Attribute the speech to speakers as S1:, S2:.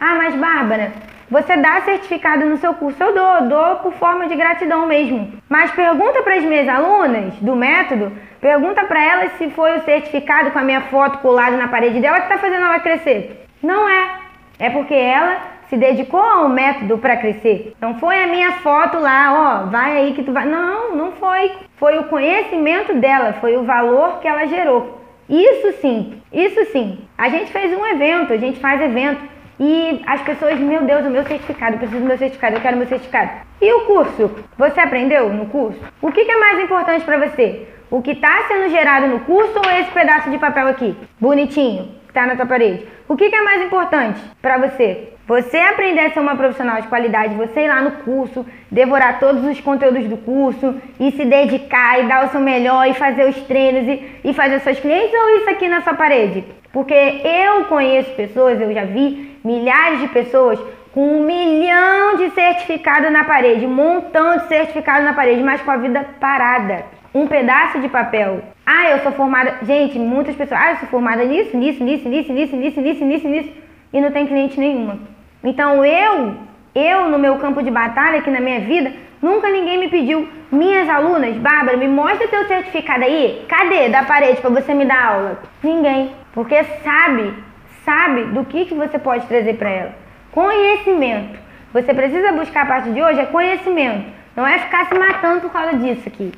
S1: Ah, mas Bárbara, você dá certificado no seu curso? Eu dou, dou por forma de gratidão mesmo. Mas pergunta para as minhas alunas do método, pergunta para elas se foi o certificado com a minha foto colada na parede dela que está fazendo ela crescer. Não é. É porque ela se dedicou ao método para crescer. Não foi a minha foto lá, ó, vai aí que tu vai. Não, não foi. Foi o conhecimento dela, foi o valor que ela gerou. Isso sim, isso sim. A gente fez um evento, a gente faz evento. E as pessoas, meu Deus, o meu certificado, preciso do meu certificado, eu quero meu certificado. E o curso? Você aprendeu no curso? O que, que é mais importante para você? O que está sendo gerado no curso ou esse pedaço de papel aqui? Bonitinho, está na tua parede. O que, que é mais importante para você? Você aprender a ser uma profissional de qualidade, você ir lá no curso, devorar todos os conteúdos do curso e se dedicar e dar o seu melhor e fazer os treinos e, e fazer seus clientes ou isso aqui na sua parede? Porque eu conheço pessoas, eu já vi milhares de pessoas com um milhão certificado na parede, um montão de certificado na parede, mas com a vida parada. Um pedaço de papel. Ah, eu sou formada. Gente, muitas pessoas. Ah, eu sou formada nisso, nisso, nisso, nisso, nisso, nisso, nisso, nisso, nisso. E não tem cliente nenhuma. Então eu, eu no meu campo de batalha aqui na minha vida, nunca ninguém me pediu. Minhas alunas, Bárbara, me mostra teu certificado aí. Cadê? Da parede para você me dar aula. Ninguém. Porque sabe, sabe do que, que você pode trazer para ela. Conhecimento. Você precisa buscar a partir de hoje é conhecimento. Não é ficar se matando por causa disso aqui.